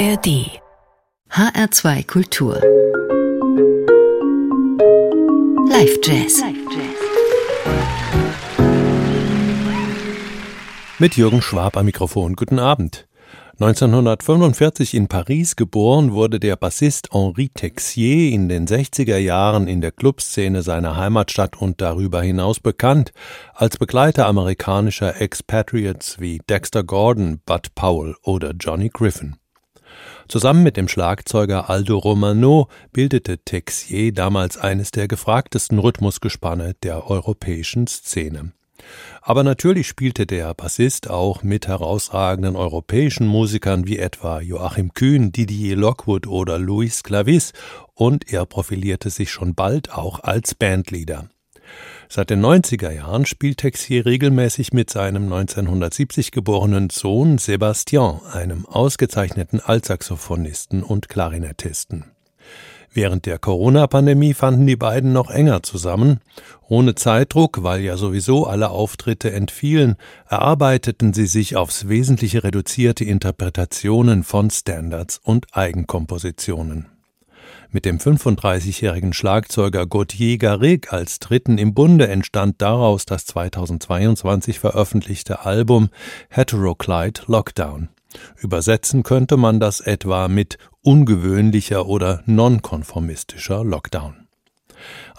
ARD HR2 Kultur Live Jazz Mit Jürgen Schwab am Mikrofon. Guten Abend. 1945 in Paris geboren wurde der Bassist Henri Texier in den 60er Jahren in der Clubszene seiner Heimatstadt und darüber hinaus bekannt als Begleiter amerikanischer Expatriates wie Dexter Gordon, Bud Powell oder Johnny Griffin. Zusammen mit dem Schlagzeuger Aldo Romano bildete Texier damals eines der gefragtesten Rhythmusgespanne der europäischen Szene. Aber natürlich spielte der Bassist auch mit herausragenden europäischen Musikern wie etwa Joachim Kühn, Didier Lockwood oder Luis Clavis und er profilierte sich schon bald auch als Bandleader. Seit den 90er Jahren spielt Texier regelmäßig mit seinem 1970 geborenen Sohn Sebastian, einem ausgezeichneten Altsaxophonisten und Klarinettisten. Während der Corona-Pandemie fanden die beiden noch enger zusammen. Ohne Zeitdruck, weil ja sowieso alle Auftritte entfielen, erarbeiteten sie sich aufs Wesentliche reduzierte Interpretationen von Standards und Eigenkompositionen. Mit dem 35-jährigen Schlagzeuger Gauthier Garrigue als Dritten im Bunde entstand daraus das 2022 veröffentlichte Album Heteroclite Lockdown. Übersetzen könnte man das etwa mit ungewöhnlicher oder nonkonformistischer Lockdown.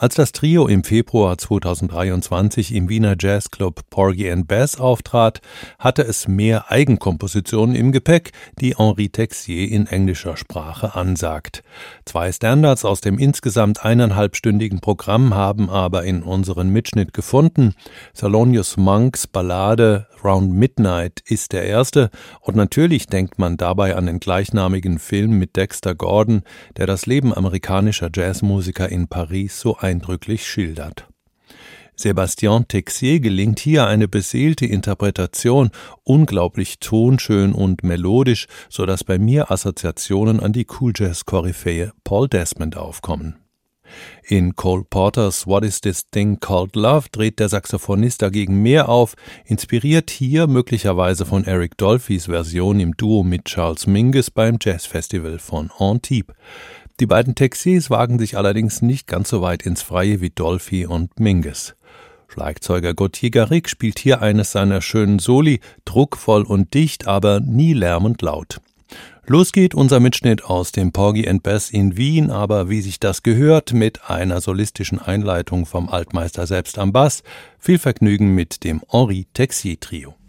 Als das Trio im Februar 2023 im Wiener Jazzclub Porgy and Bass auftrat, hatte es mehr Eigenkompositionen im Gepäck, die Henri Texier in englischer Sprache ansagt. Zwei Standards aus dem insgesamt eineinhalbstündigen Programm haben aber in unseren Mitschnitt gefunden. Thelonious Monks Ballade Round Midnight ist der erste und natürlich denkt man dabei an den gleichnamigen Film mit Dexter Gordon, der das Leben amerikanischer Jazzmusiker in Paris so eindrücklich schildert. Sébastien Texier gelingt hier eine beseelte Interpretation, unglaublich tonschön und melodisch, so dass bei mir Assoziationen an die Cool Jazz Koryphäe Paul Desmond aufkommen. In Cole Porters What is this thing called love dreht der Saxophonist dagegen mehr auf, inspiriert hier möglicherweise von Eric Dolphys Version im Duo mit Charles Mingus beim Jazzfestival von Antibes. Die beiden Texiers wagen sich allerdings nicht ganz so weit ins Freie wie Dolphy und Mingus. Schlagzeuger Gauthier Garrigue spielt hier eines seiner schönen Soli, druckvoll und dicht, aber nie lärmend laut. Los geht unser Mitschnitt aus dem Porgy and Bass in Wien, aber wie sich das gehört, mit einer solistischen Einleitung vom Altmeister selbst am Bass. Viel Vergnügen mit dem Henri Texier Trio.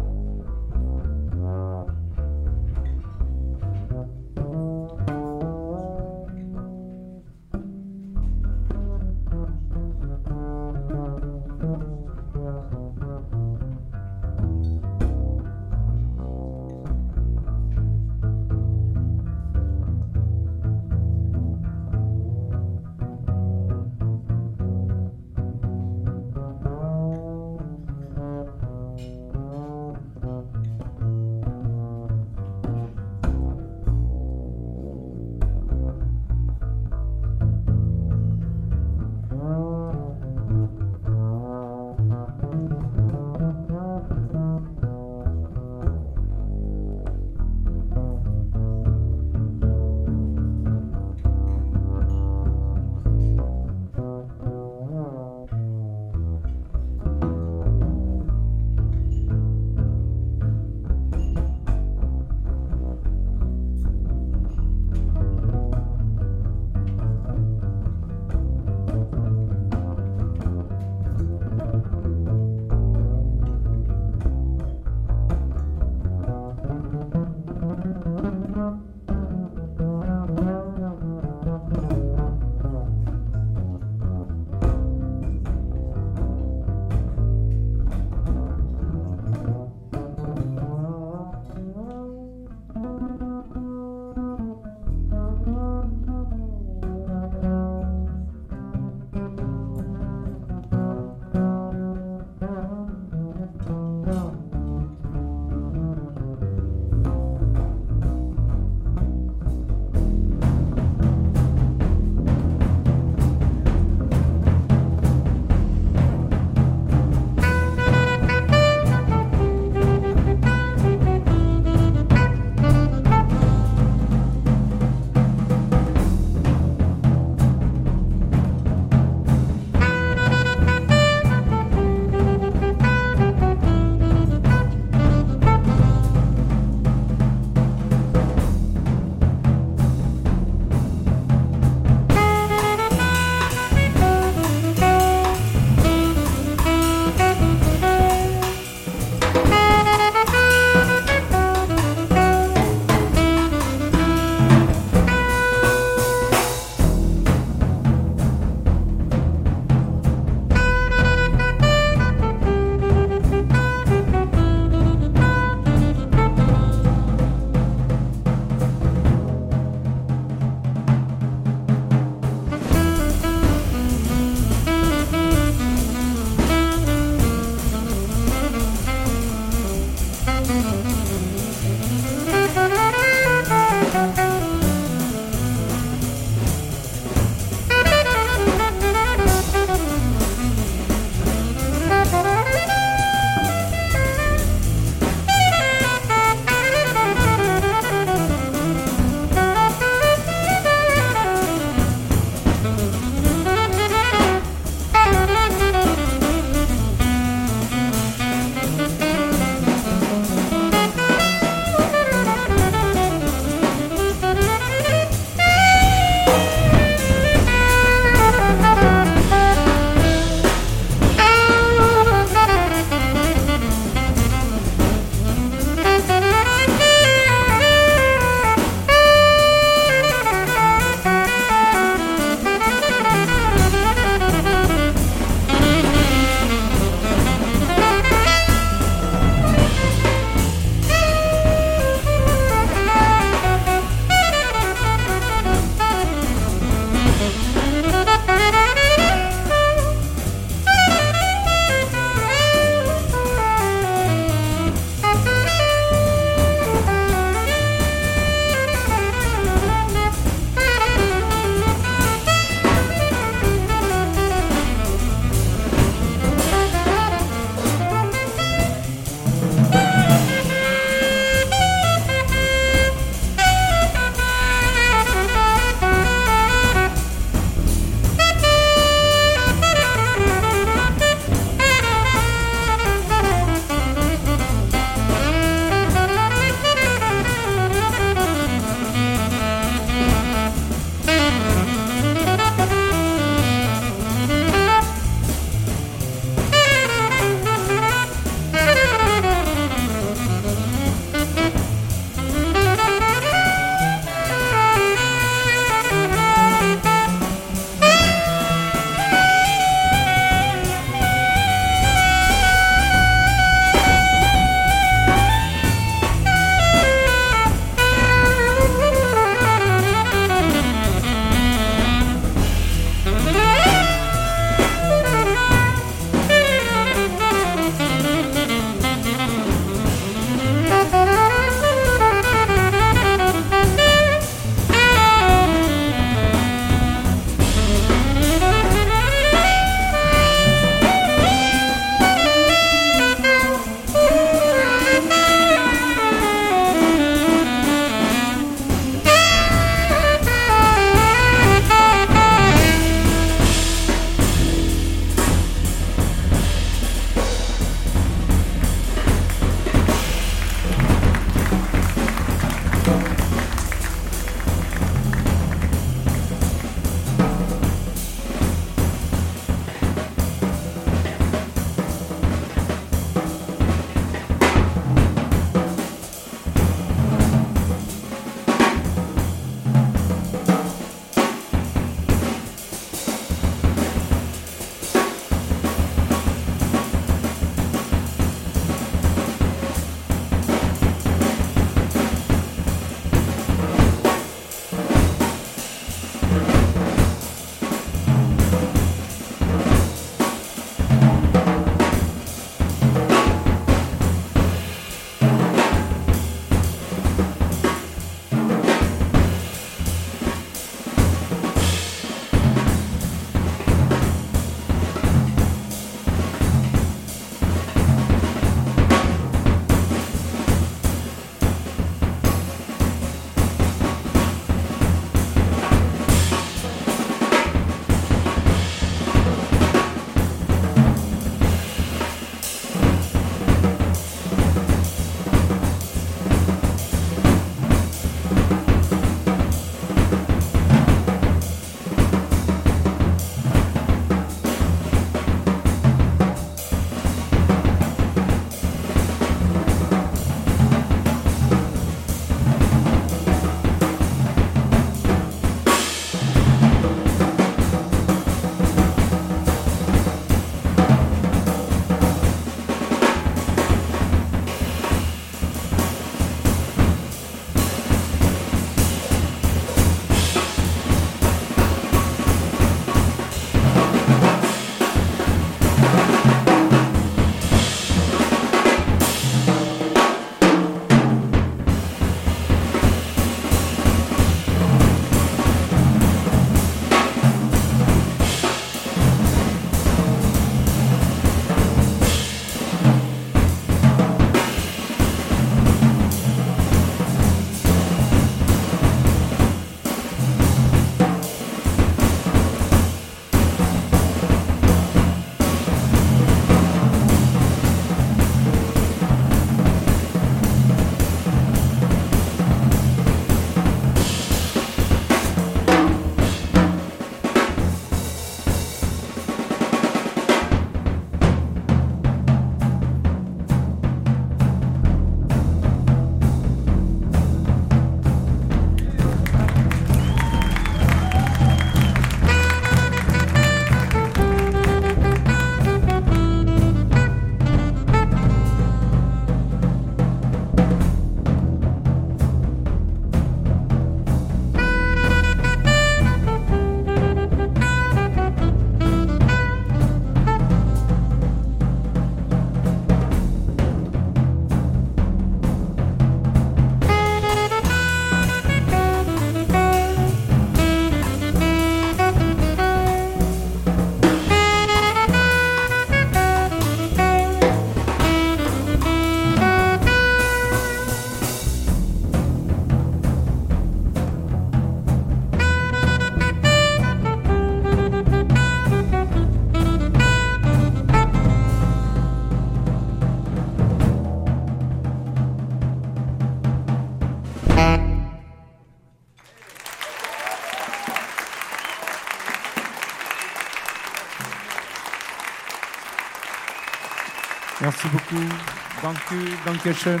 Danke, danke schön.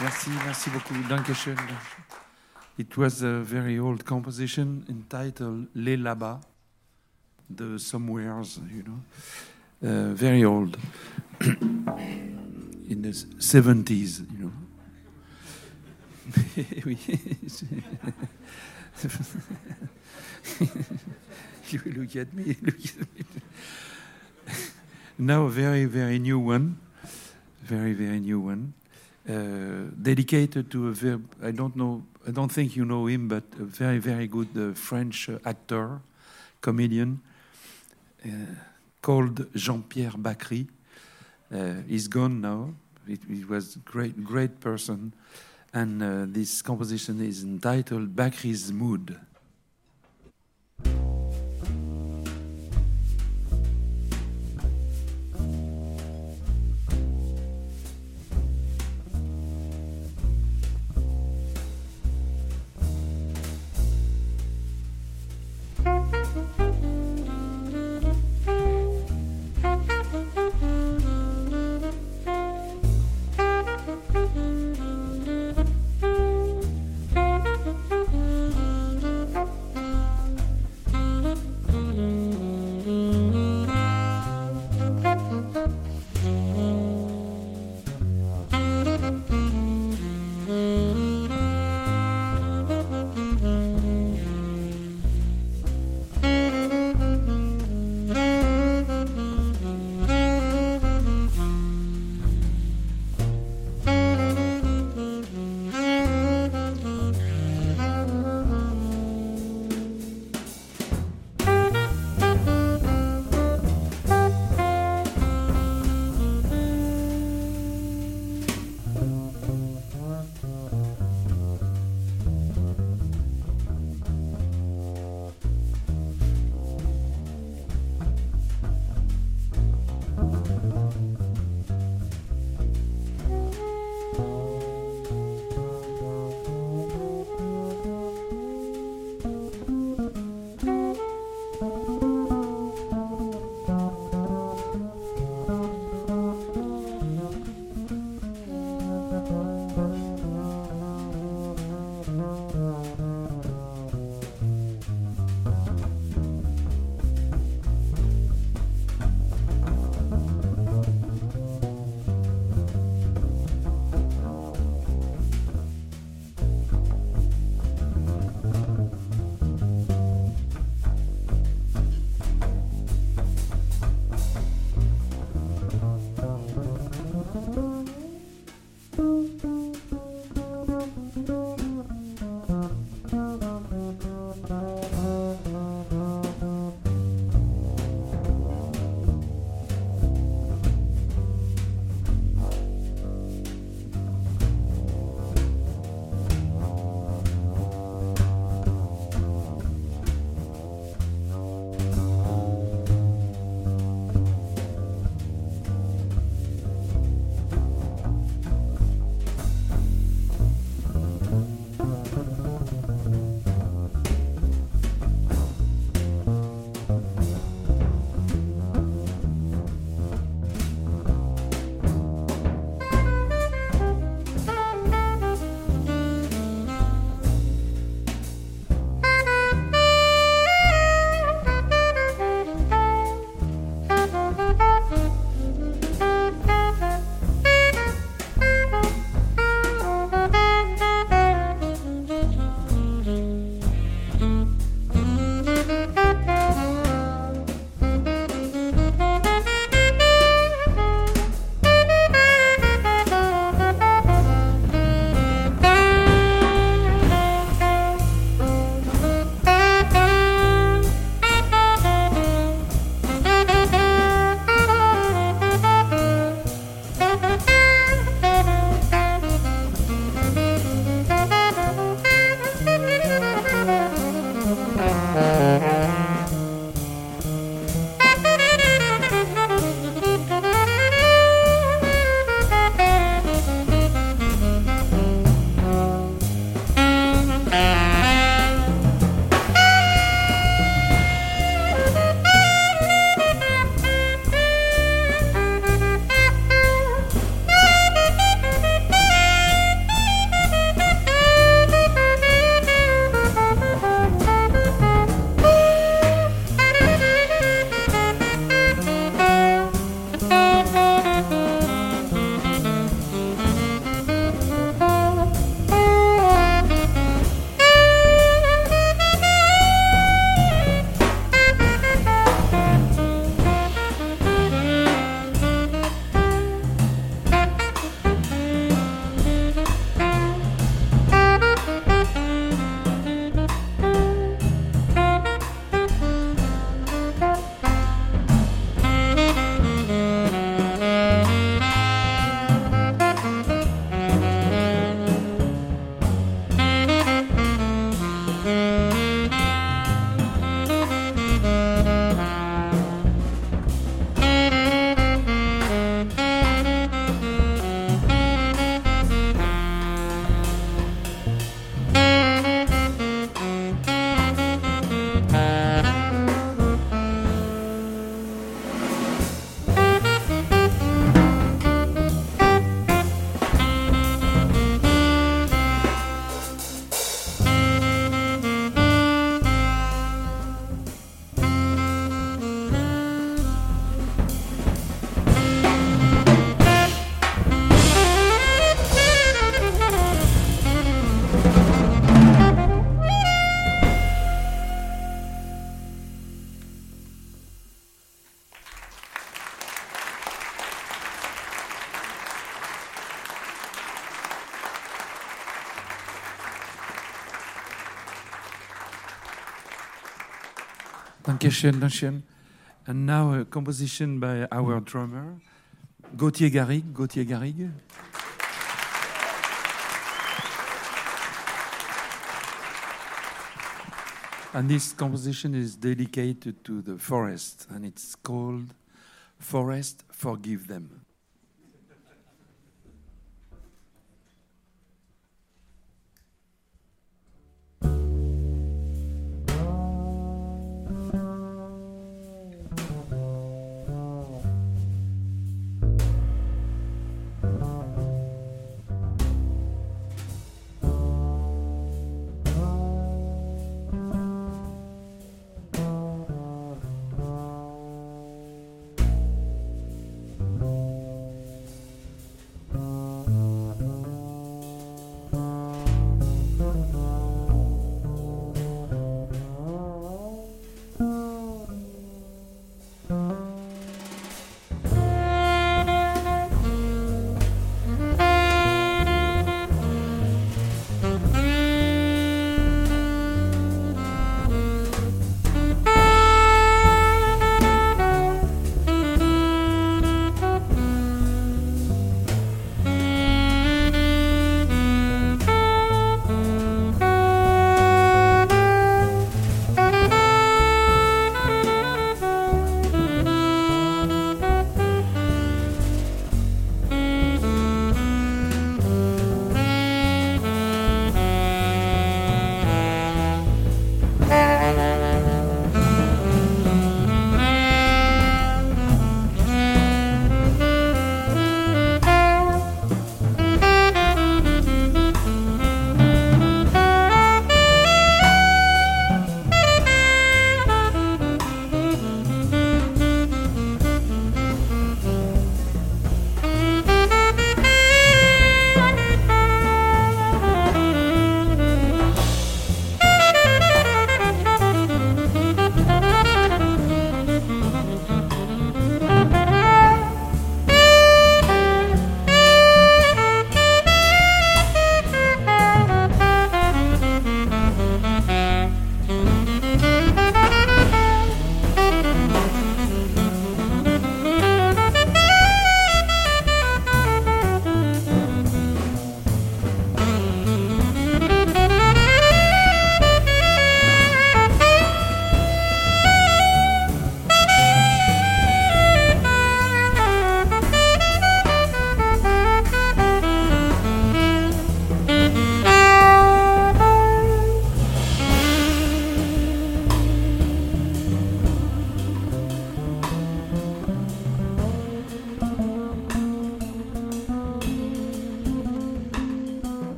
Merci, merci beaucoup. Danke schön. It was a very old composition entitled Les Là-bas, the Somewheres, you know. Uh, very old. In the 70s, you know. you look at me. Look at me. now, a very, very new one. Very, very new one. Uh, dedicated to a very, I don't know, I don't think you know him, but a very, very good uh, French uh, actor, comedian, uh, called Jean-Pierre Bacry. Uh, he's gone now. He was great, great person, and this composition is entitled Bacry's Mood. And now a composition by our drummer, Gauthier Garrigue. Gauthier Garrigue. And this composition is dedicated to the forest, and it's called Forest Forgive Them.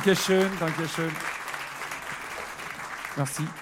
Merci, danke schön, danke schön. Merci.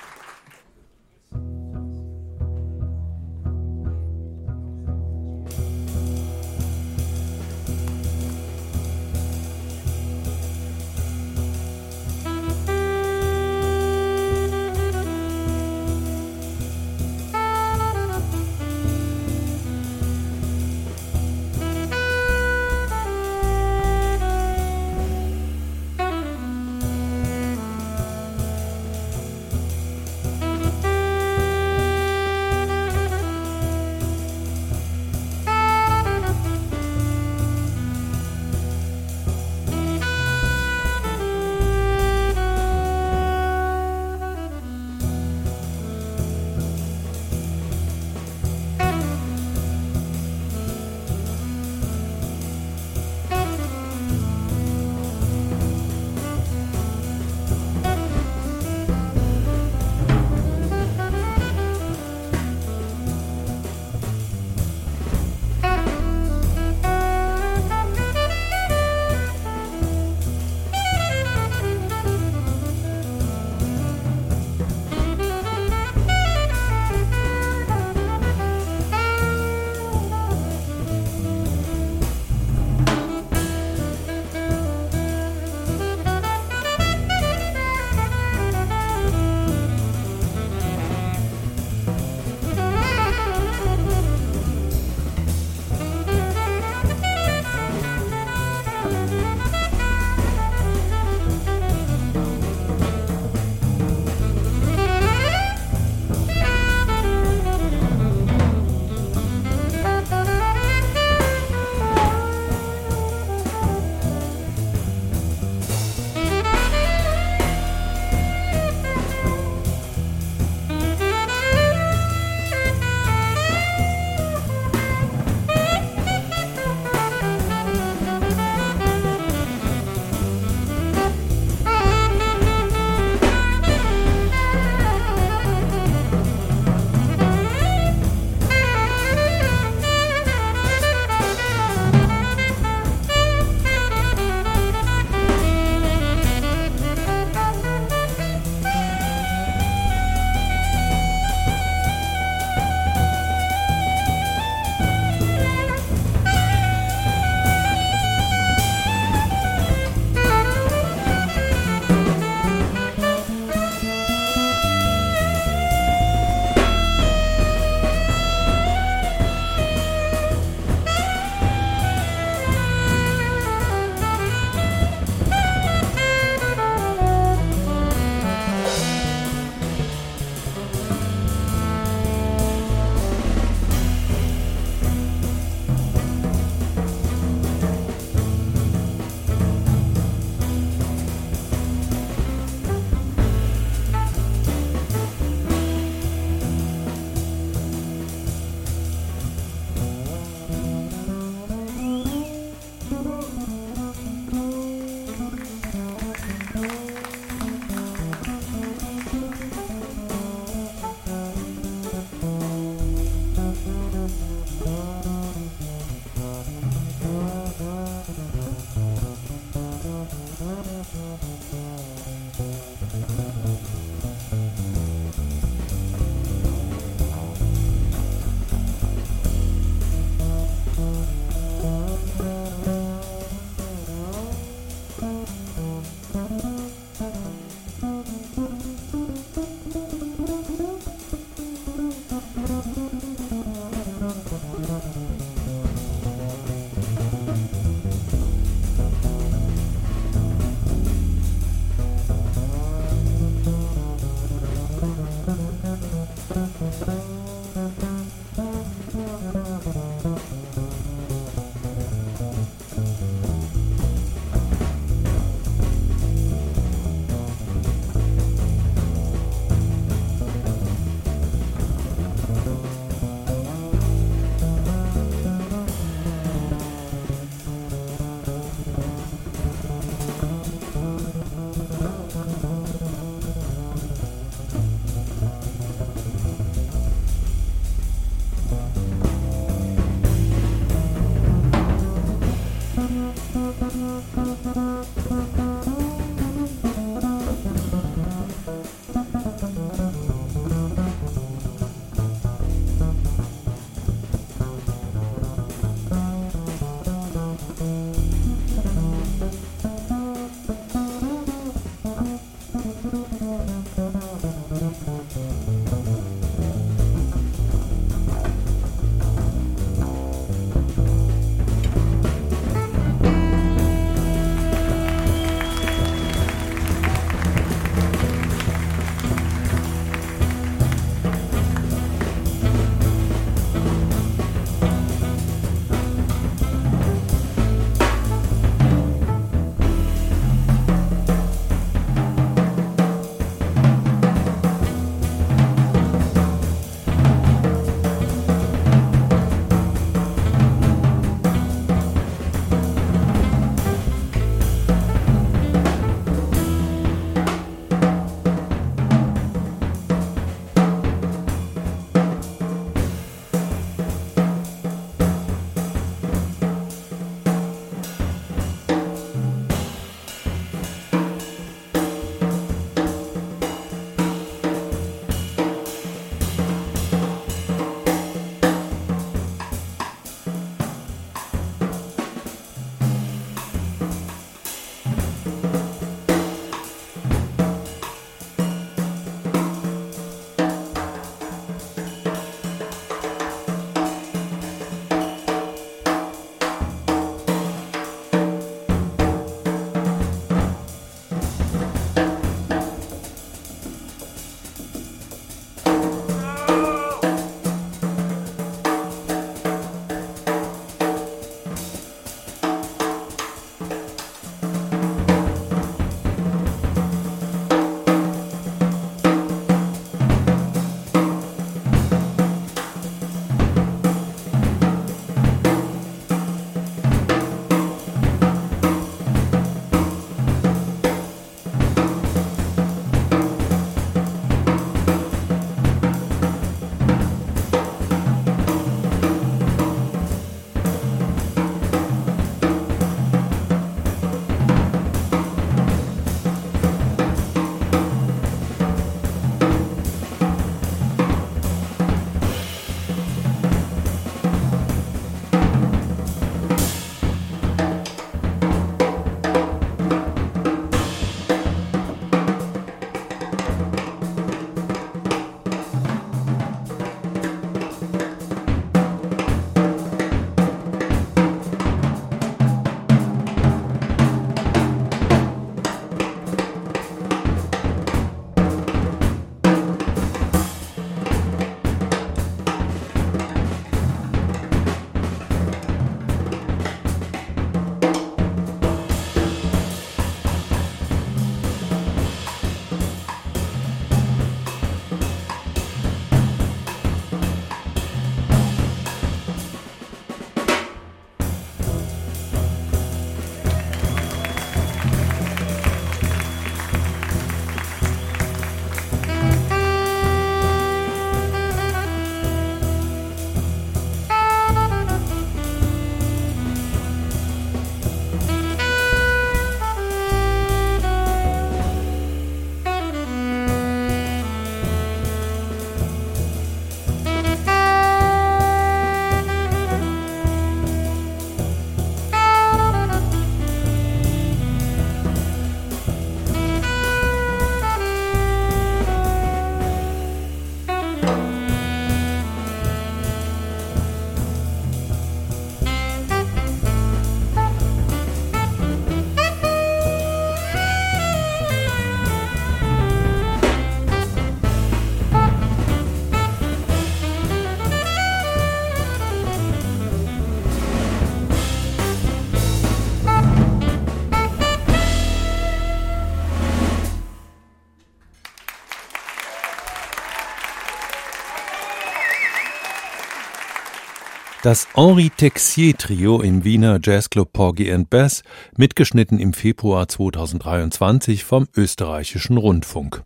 Das Henri Texier Trio im Wiener Jazzclub Porgy and Bess, mitgeschnitten im Februar 2023 vom österreichischen Rundfunk.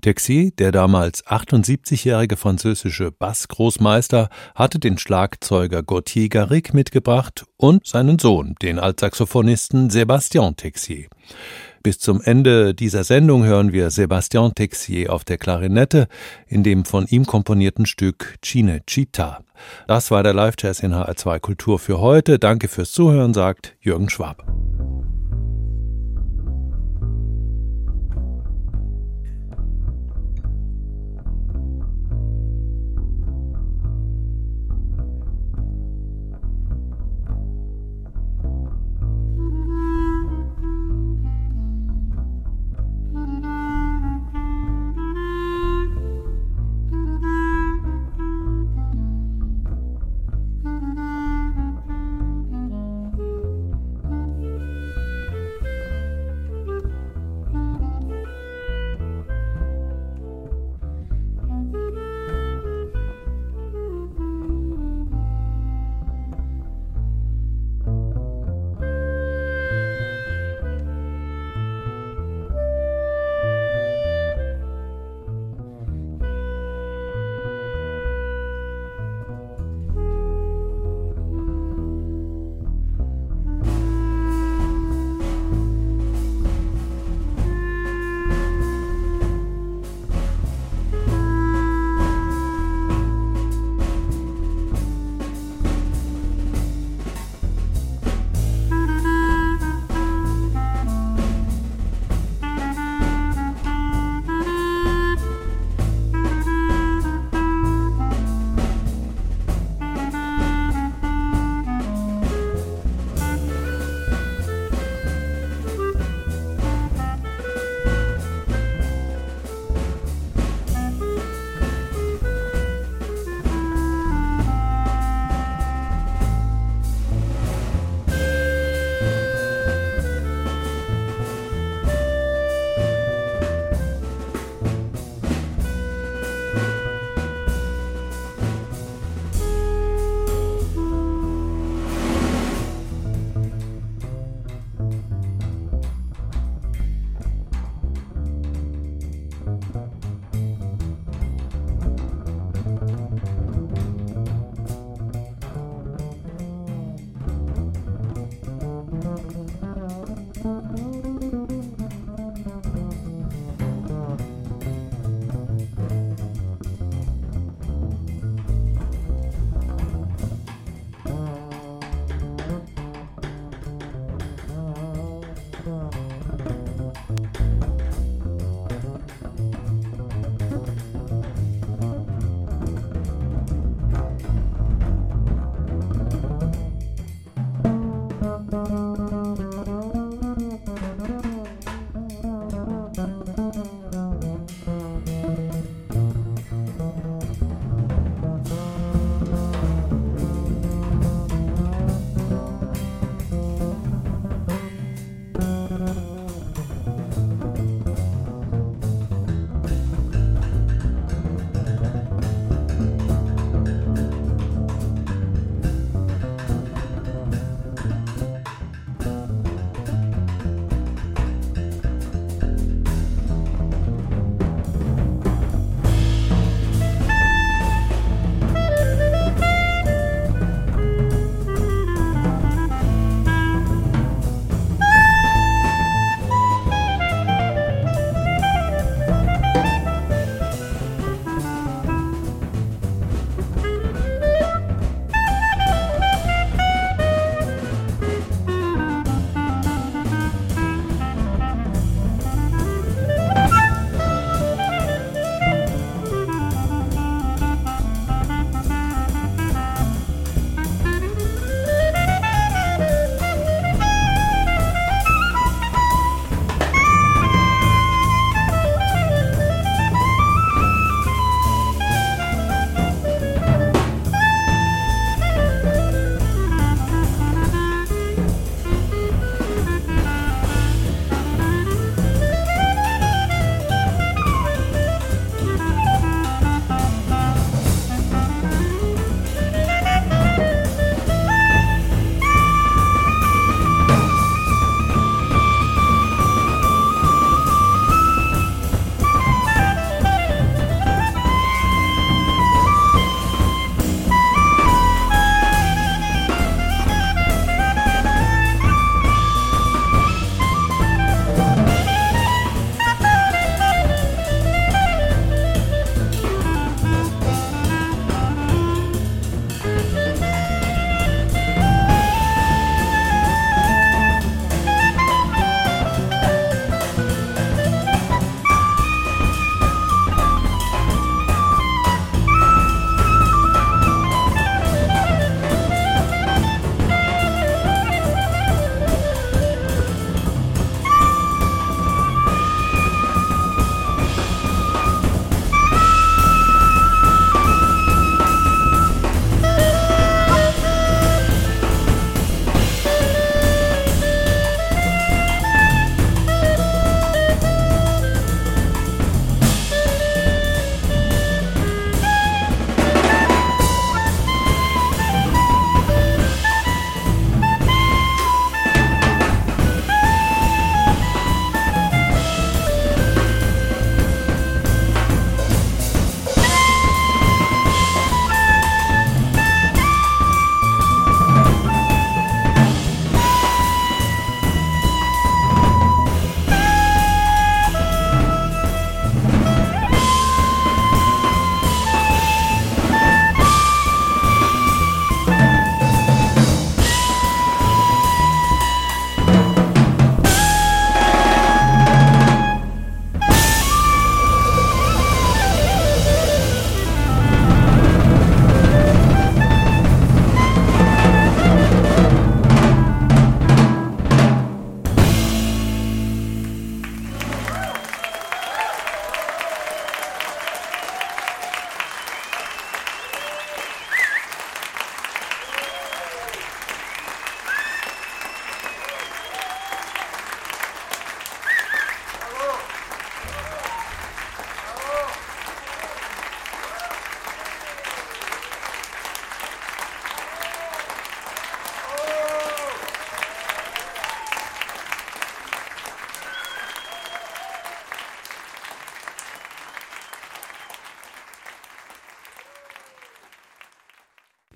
Texier, der damals 78-jährige französische Bassgroßmeister, hatte den Schlagzeuger Gauthier Garrick mitgebracht und seinen Sohn, den Altsaxophonisten Sébastien Texier. Bis zum Ende dieser Sendung hören wir Sébastien Texier auf der Klarinette in dem von ihm komponierten Stück Cinecittà. Das war der Live-Jazz in HR2 Kultur für heute. Danke fürs Zuhören, sagt Jürgen Schwab.